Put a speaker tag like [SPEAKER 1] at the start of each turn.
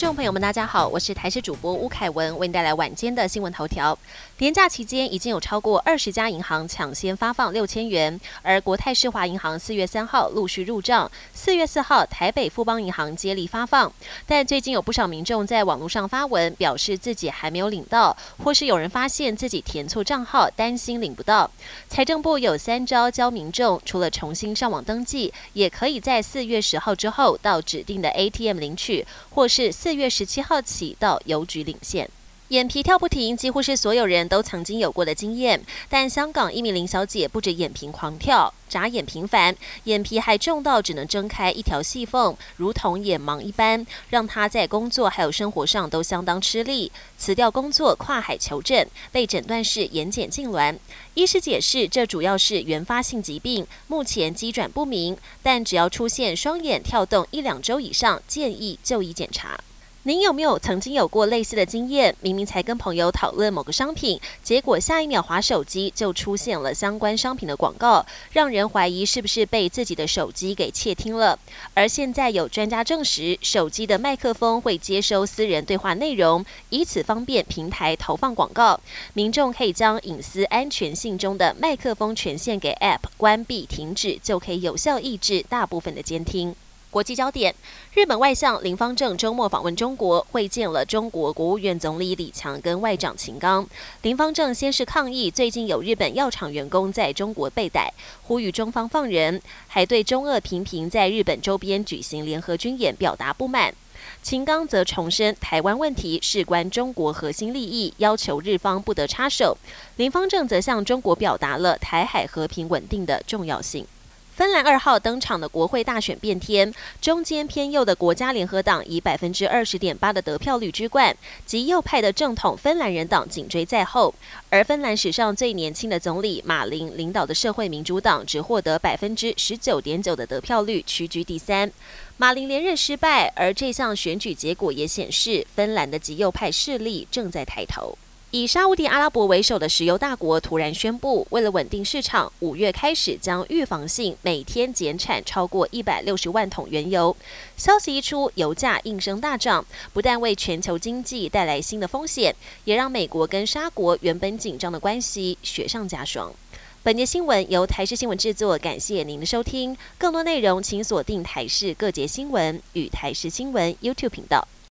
[SPEAKER 1] 众朋友们，大家好，我是台视主播吴凯文，为您带来晚间的新闻头条。年假期间，已经有超过二十家银行抢先发放六千元，而国泰世华银行四月三号陆续入账，四月四号台北富邦银行接力发放。但最近有不少民众在网络上发文，表示自己还没有领到，或是有人发现自己填错账号，担心领不到。财政部有三招教民众，除了重新上网登记，也可以在四月十号之后到指定的 ATM 领取，或是四四月十七号起到邮局领现。眼皮跳不停，几乎是所有人都曾经有过的经验。但香港一名林小姐不止眼皮狂跳，眨眼频繁，眼皮还重到只能睁开一条细缝，如同眼盲一般，让她在工作还有生活上都相当吃力。辞掉工作，跨海求诊，被诊断是眼睑痉挛。医师解释，这主要是原发性疾病，目前机转不明，但只要出现双眼跳动一两周以上，建议就医检查。您有没有曾经有过类似的经验？明明才跟朋友讨论某个商品，结果下一秒划手机就出现了相关商品的广告，让人怀疑是不是被自己的手机给窃听了。而现在有专家证实，手机的麦克风会接收私人对话内容，以此方便平台投放广告。民众可以将隐私安全性中的麦克风权限给 App 关闭停止，就可以有效抑制大部分的监听。国际焦点：日本外相林方正周末访问中国，会见了中国国务院总理李强跟外长秦刚。林方正先是抗议最近有日本药厂员工在中国被逮，呼吁中方放人，还对中俄频频在日本周边举行联合军演表达不满。秦刚则重申台湾问题事关中国核心利益，要求日方不得插手。林方正则向中国表达了台海和平稳定的重要性。芬兰二号登场的国会大选变天，中间偏右的国家联合党以百分之二十点八的得票率居冠，极右派的正统芬兰人党紧追在后。而芬兰史上最年轻的总理马林领导的社会民主党只获得百分之十九点九的得票率，屈居第三。马林连任失败，而这项选举结果也显示，芬兰的极右派势力正在抬头。以沙地阿拉伯为首的石油大国突然宣布，为了稳定市场，五月开始将预防性每天减产超过一百六十万桶原油。消息一出，油价应声大涨，不但为全球经济带来新的风险，也让美国跟沙国原本紧张的关系雪上加霜。本节新闻由台视新闻制作，感谢您的收听。更多内容请锁定台视各节新闻与台视新闻 YouTube 频道。